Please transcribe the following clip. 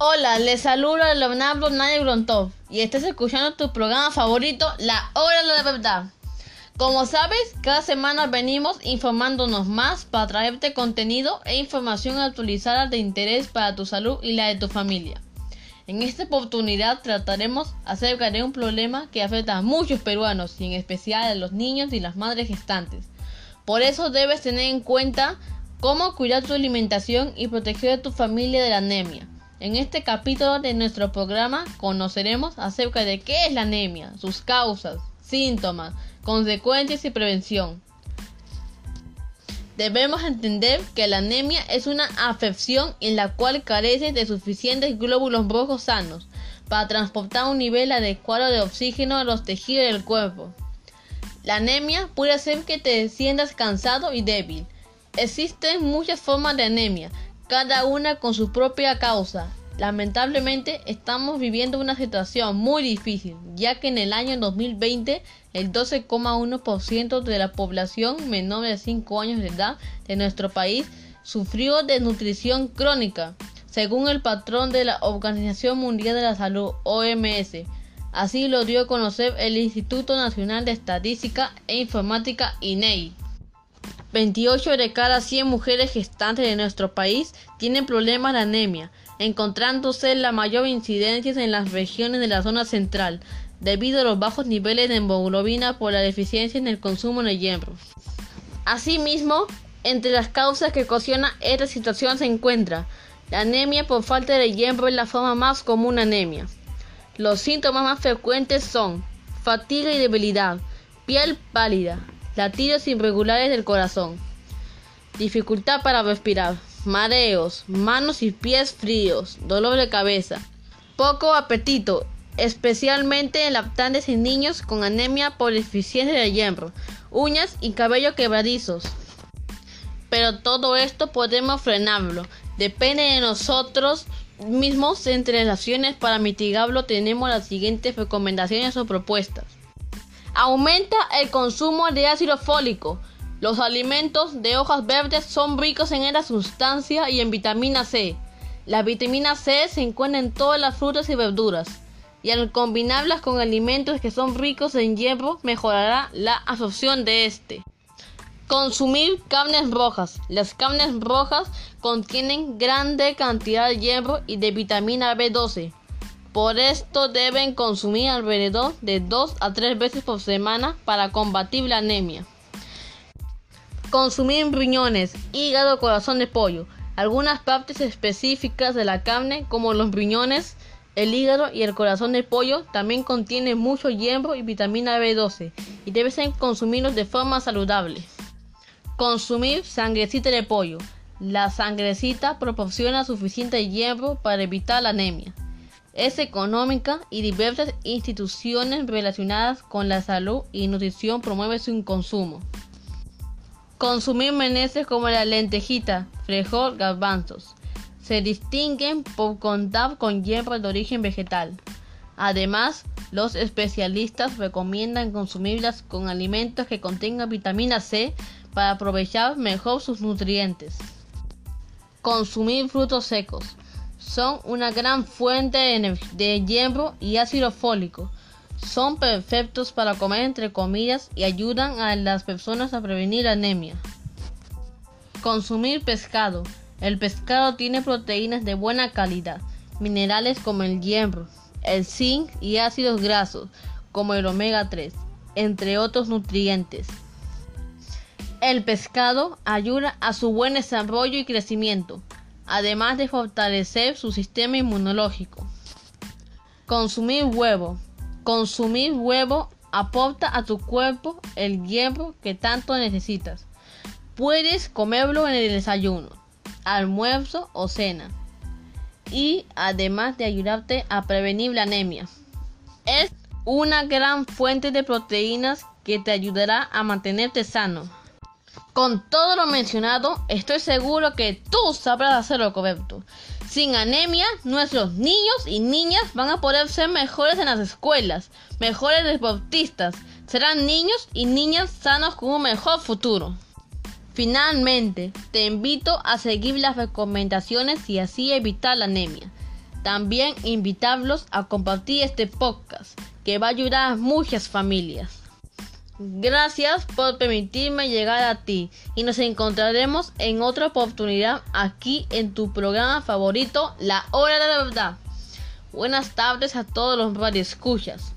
Hola, les saluda Leonardo Nadia Grontov y estás escuchando tu programa favorito, La Hora de la Verdad. Como sabes, cada semana venimos informándonos más para traerte contenido e información actualizada de interés para tu salud y la de tu familia. En esta oportunidad trataremos acerca de un problema que afecta a muchos peruanos y en especial a los niños y las madres gestantes. Por eso debes tener en cuenta cómo cuidar tu alimentación y proteger a tu familia de la anemia. En este capítulo de nuestro programa conoceremos acerca de qué es la anemia, sus causas, síntomas, consecuencias y prevención. Debemos entender que la anemia es una afección en la cual carece de suficientes glóbulos rojos sanos para transportar un nivel adecuado de oxígeno a los tejidos del cuerpo. La anemia puede hacer que te sientas cansado y débil. Existen muchas formas de anemia, cada una con su propia causa. Lamentablemente estamos viviendo una situación muy difícil, ya que en el año 2020 el 12,1% de la población menor de 5 años de edad de nuestro país sufrió desnutrición crónica, según el patrón de la Organización Mundial de la Salud, OMS. Así lo dio a conocer el Instituto Nacional de Estadística e Informática, INEI. 28 de cada 100 mujeres gestantes de nuestro país tienen problemas de anemia, encontrándose la mayor incidencia en las regiones de la zona central, debido a los bajos niveles de hemoglobina por la deficiencia en el consumo de hierro. Asimismo, entre las causas que ocasiona esta situación se encuentra la anemia por falta de hierro es la forma más común de anemia. Los síntomas más frecuentes son fatiga y debilidad, piel pálida, latidos irregulares del corazón, dificultad para respirar, mareos, manos y pies fríos, dolor de cabeza, poco apetito, especialmente en lactantes y niños con anemia por deficiencia de hierro, uñas y cabello quebradizos. Pero todo esto podemos frenarlo, depende de nosotros mismos entre las acciones para mitigarlo tenemos las siguientes recomendaciones o propuestas. Aumenta el consumo de ácido fólico. Los alimentos de hojas verdes son ricos en esta sustancia y en vitamina C. La vitamina C se encuentra en todas las frutas y verduras, y al combinarlas con alimentos que son ricos en hierro mejorará la absorción de este. Consumir carnes rojas. Las carnes rojas contienen grande cantidad de hierro y de vitamina B12. Por esto deben consumir alrededor de 2 a 3 veces por semana para combatir la anemia. Consumir riñones, hígado, corazón de pollo. Algunas partes específicas de la carne, como los riñones, el hígado y el corazón de pollo, también contienen mucho hierro y vitamina B12 y deben consumirlos de forma saludable. Consumir sangrecita de pollo. La sangrecita proporciona suficiente hierro para evitar la anemia es económica y diversas instituciones relacionadas con la salud y nutrición promueven su consumo. Consumir meneses como la lentejita, frijol, garbanzos. Se distinguen por contar con hierro de origen vegetal. Además, los especialistas recomiendan consumirlas con alimentos que contengan vitamina C para aprovechar mejor sus nutrientes. Consumir frutos secos son una gran fuente de hierro y ácido fólico. Son perfectos para comer entre comidas y ayudan a las personas a prevenir anemia. Consumir pescado. El pescado tiene proteínas de buena calidad, minerales como el hierro, el zinc y ácidos grasos como el omega 3, entre otros nutrientes. El pescado ayuda a su buen desarrollo y crecimiento además de fortalecer su sistema inmunológico. Consumir huevo. Consumir huevo aporta a tu cuerpo el hierro que tanto necesitas. Puedes comerlo en el desayuno, almuerzo o cena. Y además de ayudarte a prevenir la anemia. Es una gran fuente de proteínas que te ayudará a mantenerte sano. Con todo lo mencionado, estoy seguro que tú sabrás hacerlo correcto. Sin anemia, nuestros niños y niñas van a poder ser mejores en las escuelas, mejores deportistas, serán niños y niñas sanos con un mejor futuro. Finalmente, te invito a seguir las recomendaciones y así evitar la anemia. También invitarlos a compartir este podcast que va a ayudar a muchas familias. Gracias por permitirme llegar a ti y nos encontraremos en otra oportunidad aquí en tu programa favorito, La Hora de la Verdad. Buenas tardes a todos los radioescuchas.